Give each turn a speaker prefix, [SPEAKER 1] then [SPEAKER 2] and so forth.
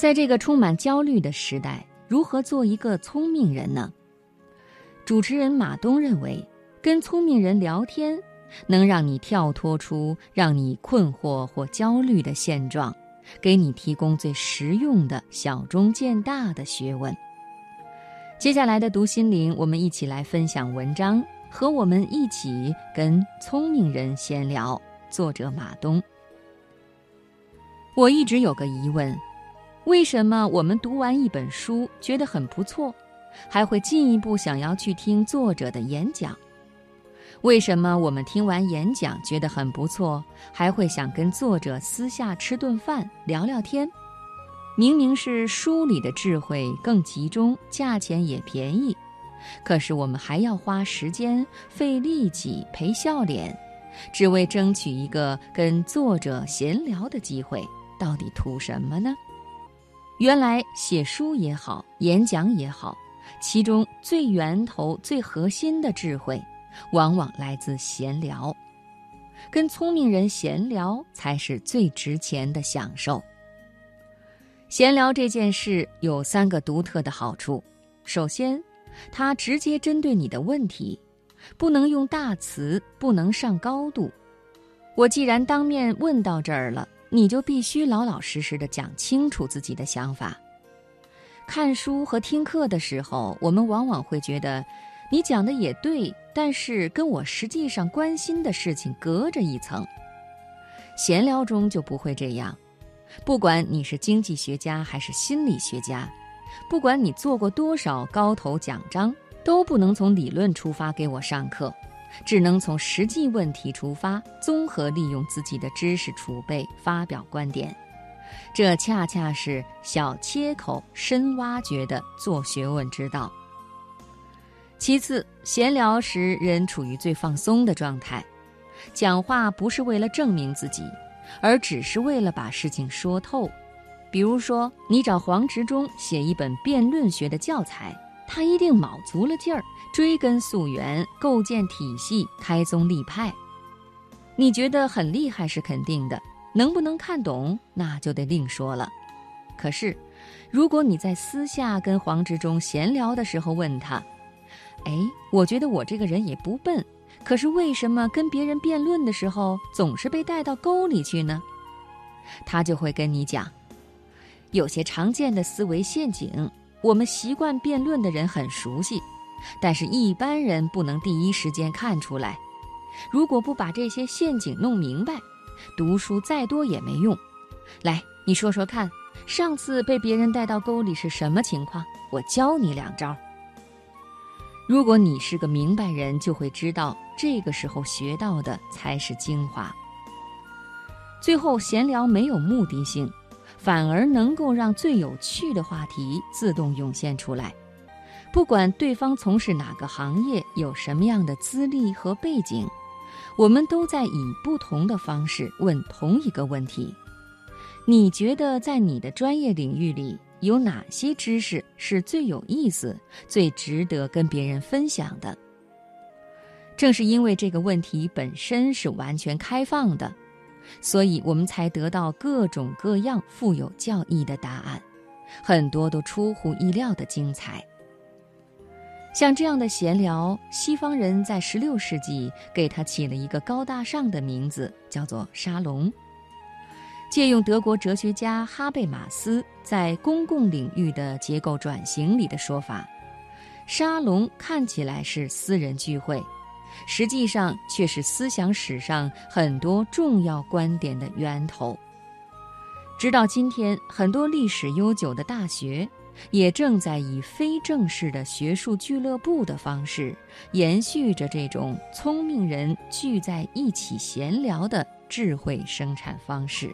[SPEAKER 1] 在这个充满焦虑的时代，如何做一个聪明人呢？主持人马东认为，跟聪明人聊天，能让你跳脱出让你困惑或焦虑的现状，给你提供最实用的小中见大的学问。接下来的读心灵，我们一起来分享文章，和我们一起跟聪明人闲聊。作者马东。我一直有个疑问：为什么我们读完一本书觉得很不错，还会进一步想要去听作者的演讲？为什么我们听完演讲觉得很不错，还会想跟作者私下吃顿饭聊聊天？明明是书里的智慧更集中，价钱也便宜，可是我们还要花时间、费力气、陪笑脸，只为争取一个跟作者闲聊的机会，到底图什么呢？原来写书也好，演讲也好，其中最源头、最核心的智慧，往往来自闲聊，跟聪明人闲聊才是最值钱的享受。闲聊这件事有三个独特的好处：首先，它直接针对你的问题，不能用大词，不能上高度。我既然当面问到这儿了，你就必须老老实实的讲清楚自己的想法。看书和听课的时候，我们往往会觉得，你讲的也对，但是跟我实际上关心的事情隔着一层。闲聊中就不会这样。不管你是经济学家还是心理学家，不管你做过多少高头奖章，都不能从理论出发给我上课，只能从实际问题出发，综合利用自己的知识储备发表观点。这恰恰是小切口深挖掘的做学问之道。其次，闲聊时人处于最放松的状态，讲话不是为了证明自己。而只是为了把事情说透，比如说，你找黄执中写一本辩论学的教材，他一定卯足了劲儿，追根溯源，构建体系，开宗立派。你觉得很厉害是肯定的，能不能看懂那就得另说了。可是，如果你在私下跟黄执中闲聊的时候问他：“哎，我觉得我这个人也不笨。”可是为什么跟别人辩论的时候总是被带到沟里去呢？他就会跟你讲，有些常见的思维陷阱，我们习惯辩论的人很熟悉，但是一般人不能第一时间看出来。如果不把这些陷阱弄明白，读书再多也没用。来，你说说看，上次被别人带到沟里是什么情况？我教你两招。如果你是个明白人，就会知道这个时候学到的才是精华。最后闲聊没有目的性，反而能够让最有趣的话题自动涌现出来。不管对方从事哪个行业，有什么样的资历和背景，我们都在以不同的方式问同一个问题：你觉得在你的专业领域里？有哪些知识是最有意思、最值得跟别人分享的？正是因为这个问题本身是完全开放的，所以我们才得到各种各样富有教义的答案，很多都出乎意料的精彩。像这样的闲聊，西方人在16世纪给他起了一个高大上的名字，叫做沙龙。借用德国哲学家哈贝马斯在公共领域的结构转型里的说法，沙龙看起来是私人聚会，实际上却是思想史上很多重要观点的源头。直到今天，很多历史悠久的大学也正在以非正式的学术俱乐部的方式，延续着这种聪明人聚在一起闲聊的智慧生产方式。